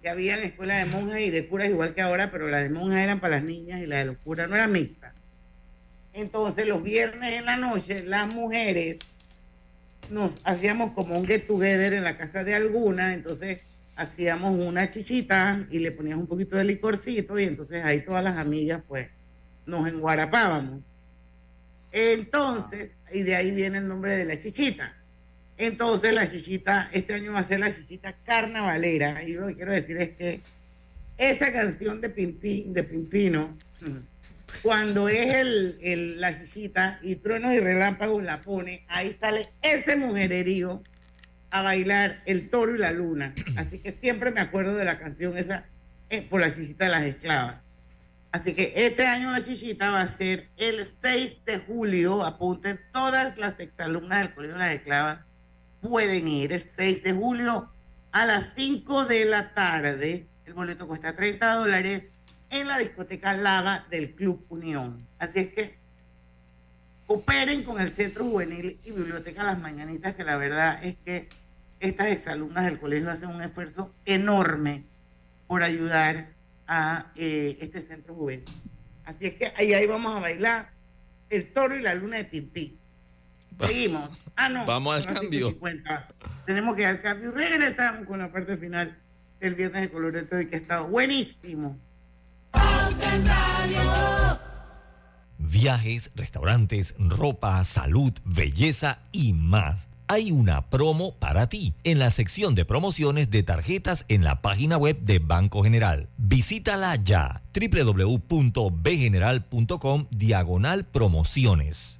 que había en la escuela de monjas y de curas igual que ahora, pero las de monjas eran para las niñas y las de los curas no eran mixtas. Entonces, los viernes en la noche, las mujeres nos hacíamos como un get together en la casa de alguna, entonces hacíamos una chichita y le poníamos un poquito de licorcito y entonces ahí todas las amigas pues nos enguarapábamos. Entonces, y de ahí viene el nombre de la chichita. Entonces la chichita, este año va a ser la chichita carnavalera. Y lo que quiero decir es que esa canción de, Pimpi- de Pimpino, cuando es el- la chichita y truenos y relámpagos la pone, ahí sale ese mujererío a bailar el toro y la luna. Así que siempre me acuerdo de la canción esa eh, por la chichita de las esclavas. Así que este año la chichita va a ser el 6 de julio. Apunten todas las exalumnas del Colegio de las Esclavas pueden ir el 6 de julio a las 5 de la tarde. El boleto cuesta 30 dólares en la discoteca Lava del Club Unión. Así es que cooperen con el Centro Juvenil y Biblioteca Las Mañanitas, que la verdad es que estas exalumnas del colegio hacen un esfuerzo enorme por ayudar a eh, este centro juvenil. Así es que ahí, ahí vamos a bailar El toro y la luna de Pipí. Seguimos. Ah, no. Vamos al cambio. 5:50. Tenemos que ir al cambio. Regresamos con la parte final del viernes de colorete de que ha estado buenísimo. Viajes, restaurantes, ropa, salud, belleza y más. Hay una promo para ti en la sección de promociones de tarjetas en la página web de Banco General. Visítala ya www.bgeneral.com diagonal promociones.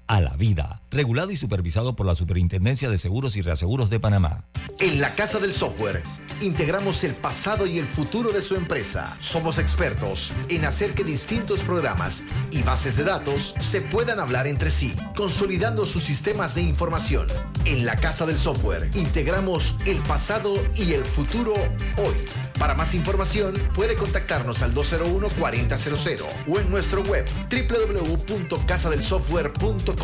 a la vida, regulado y supervisado por la Superintendencia de Seguros y Reaseguros de Panamá. En la Casa del Software integramos el pasado y el futuro de su empresa. Somos expertos en hacer que distintos programas y bases de datos se puedan hablar entre sí, consolidando sus sistemas de información. En la Casa del Software integramos el pasado y el futuro hoy. Para más información puede contactarnos al 201-4000 o en nuestro web www.casadelsoftware.com.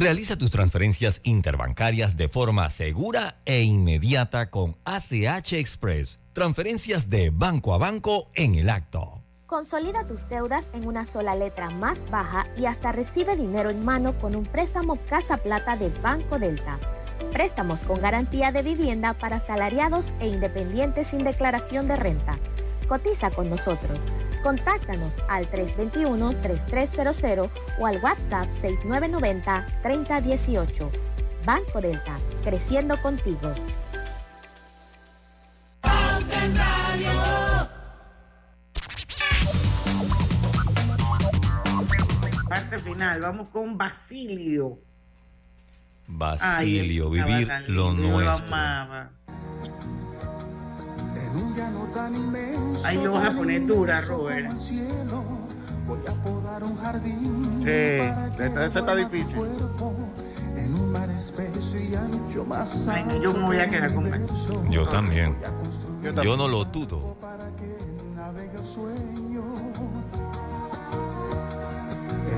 Realiza tus transferencias interbancarias de forma segura e inmediata con ACH Express. Transferencias de banco a banco en el acto. Consolida tus deudas en una sola letra más baja y hasta recibe dinero en mano con un préstamo Casa Plata de Banco Delta. Préstamos con garantía de vivienda para salariados e independientes sin declaración de renta. Cotiza con nosotros. Contáctanos al 321-3300 o al WhatsApp 6990-3018. Banco Delta, creciendo contigo. Parte final, vamos con Basilio. Basilio, Ay, vivir estaba tan lo lindo, yo nuestro. Ahí lo vas a poner dura, Robert. Sí, esta, esta está difícil. Ay, yo me voy a quedar con él. Yo también. Yo Yo no lo dudo.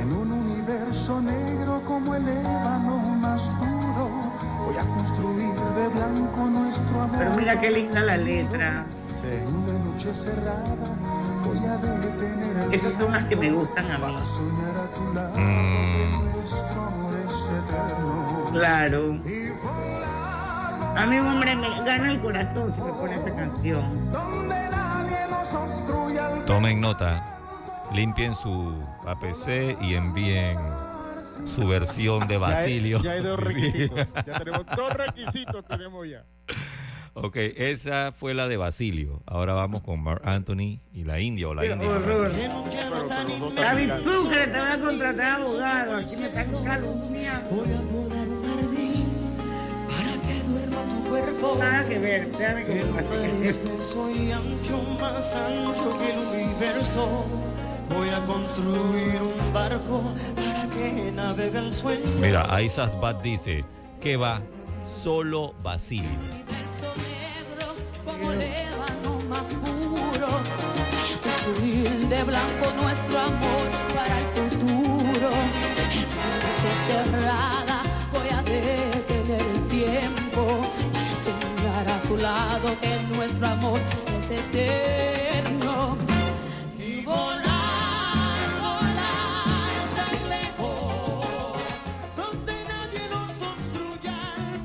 En un universo negro como el ébano más duro, voy a construir de blanco nuestro amor. Pero mira qué linda la letra. En una noche cerrada, voy a detener el Esas son las que me gustan a mí. soñar a tu lado. Mm, Nuestro amor es eterno. Claro. A mí, hombre, me gana el corazón si me pone esa canción. Donde nadie nos obstruya el tomen nota. Limpien su APC y envíen su versión de Ya hay- Basilio. Ya hay dos requisitos. Ya tenemos dos requisitos, tenemos ya. Ok, esa fue la de Basilio. Ahora vamos con Mark Anthony y la India o la India. David Sucre te va a contratar abogado. Aquí me están calumniando. Nada que ver, déjame que Soy ancho, más ancho que el universo. Voy a construir un barco para que navegue el sueño. Mira, Aisas Bat dice que va solo Basilio. Como ébano más puro. Construir de blanco nuestro amor para el futuro. Noche cerrada voy a detener el tiempo para señalar a tu lado que nuestro amor es eterno. Y volar, volar tan lejos, donde nadie nos obstruya.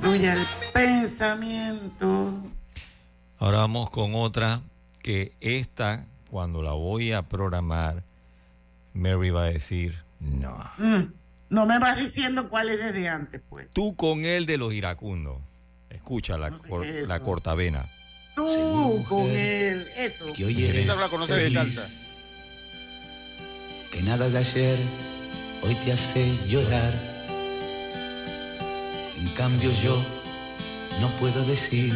Fluye el pensamiento. Ahora vamos con otra que esta cuando la voy a programar, Mary va a decir, no. Mm, No me vas diciendo cuál es desde antes, pues. Tú con él de los iracundos. Escucha la, cor- qué es la cortavena. Tú con él, eso. que hoy eres feliz, que nada de ayer hoy te hace llorar. En cambio yo no puedo decir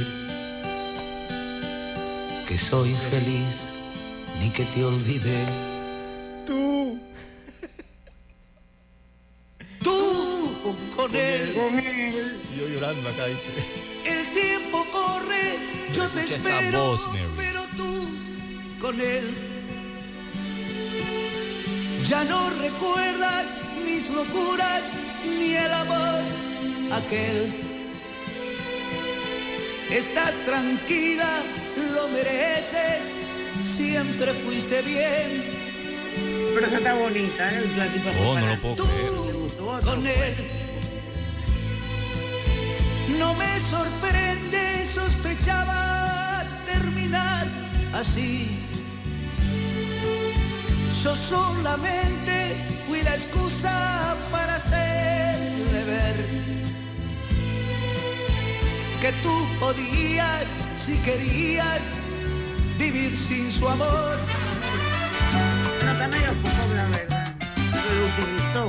que soy feliz ni que te olvidé. Tú. Tú con él. Con él. Yo llorando acá, dice. El tiempo corre, yo te espero, voz, pero tú con él. Ya no recuerdas mis locuras ni el amor aquel. Estás tranquila, lo mereces, siempre fuiste bien. Pero esa está bonita, ¿eh? Oh, no lo puedo Tú creer. con él. No me sorprende, sospechaba terminar así. Yo solamente fui la excusa para hacerle ver que tú podías, si querías, vivir sin su amor. Medio poco, la verdad. Pero lo utilizó.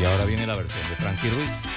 Y ahora viene la versión de Frankie Ruiz.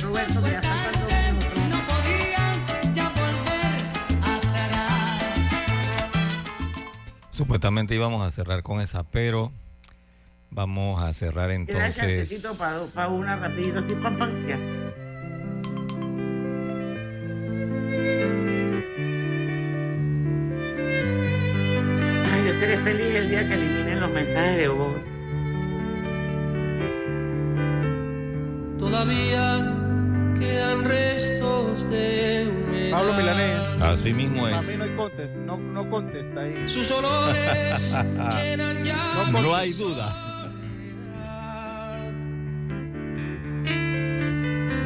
Roberto. No podían ya volver atrás. Supuestamente íbamos a cerrar con esa, pero vamos a cerrar entonces. para una rapidito, así, pam, pam, ya. Así mismo A es. mí no hay contest, no, no contesta ahí. Sus olores llenan ya. No hay duda.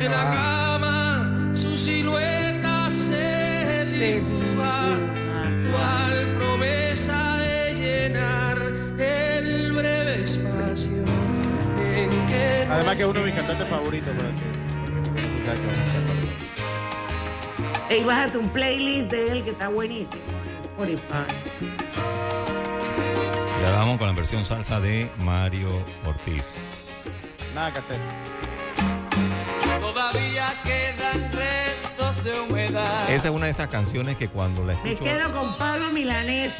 En la cama su silueta se dibuja, cual promesa de llenar el breve espacio en que Además que es uno de mis cantantes favoritos. pero Ey, bájate un playlist de él que está buenísimo. en Spotify. Y ahora vamos con la versión salsa de Mario Ortiz. Nada que hacer. todavía quedan restos de humedad. Esa es una de esas canciones que cuando la Me escucho. quedo con Pablo Milanés.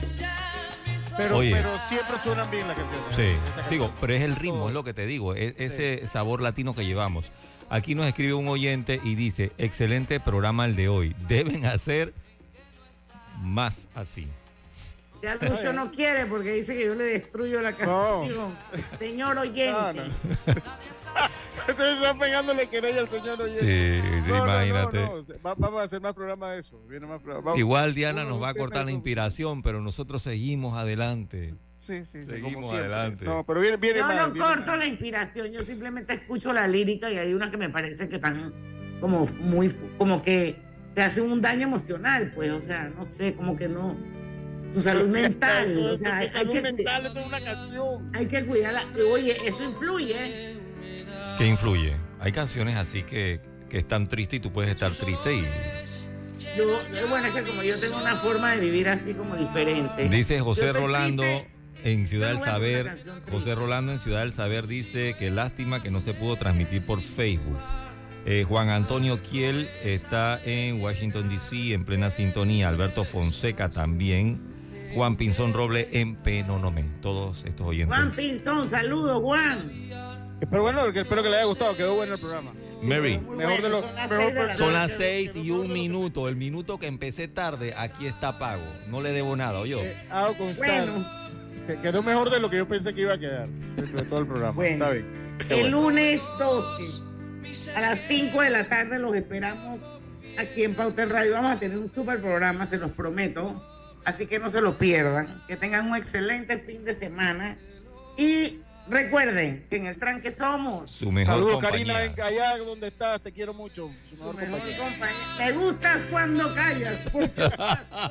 Pero, Oye. pero siempre suenan bien las canciones. Sí, digo, pero es el ritmo, es lo que te digo, es ese sabor latino que llevamos. Aquí nos escribe un oyente y dice, excelente programa el de hoy, deben hacer más así. Ya Lucio no quiere porque dice que yo le destruyo la canción. Señor oyente. Se está pegándole querella al señor oyente. Sí, sí, No, no, no, imagínate. no, Va- vamos a hacer más programas de eso. Viene más programa- Igual Diana Uno, nos va a cortar la inspiración, pero nosotros seguimos adelante. Sí, sí, sí, como Seguimos adelante. No, pero viene, viene Yo no viene corto la inspiración, yo simplemente escucho la lírica y hay unas que me parece que están como muy, como que te hacen un daño emocional, pues, o sea, no sé, como que no. Tu salud mental, Eso, o sea, hay, salud que, mental, esto es una canción. hay que cuidarla. Oye, eso influye. ¿Qué influye? Hay canciones así que, que están tristes y tú puedes estar triste y Yo, bueno, es que como yo tengo una forma de vivir así como diferente. dice José Rolando triste, en Ciudad del Saber. José Rolando en Ciudad del Saber dice que lástima que no se pudo transmitir por Facebook. Eh, Juan Antonio Kiel está en Washington DC en plena sintonía. Alberto Fonseca también. Juan Pinzón Roble en Penonomé. Todos estos oyentes. Juan Pinzón, saludos, Juan. Pero bueno, espero que le haya gustado. Quedó bueno el programa. Mary. Mejor de lo. son las mejor de la Son las seis y un minuto. El minuto que empecé tarde, aquí está pago. No le debo nada, yo. eh, hago constar Bueno. Que Quedó mejor de lo que yo pensé que iba a quedar dentro de todo el programa. Bueno. Está bien. Qué El bueno. lunes 12 a las 5 de la tarde los esperamos aquí en Pauta en Radio. Vamos a tener un super programa, se los prometo. Así que no se lo pierdan. Que tengan un excelente fin de semana. Y recuerden que en el tranque somos Su mejor Saludos, compañía. Karina, en allá donde estás. Te quiero mucho. Su su mejor compañía. compañía. Me gustas cuando callas. Porque estás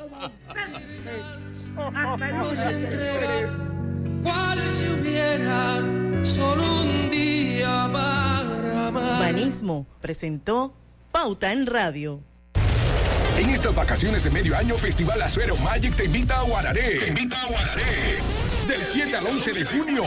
como. Hasta el. ¿Cuál si hubiera solo un día para amar? Banismo presentó Pauta en Radio. En estas vacaciones de medio año, Festival Azuero Magic te invita a Guararé. Te invita a Guararé. Del 7 al 11 de junio.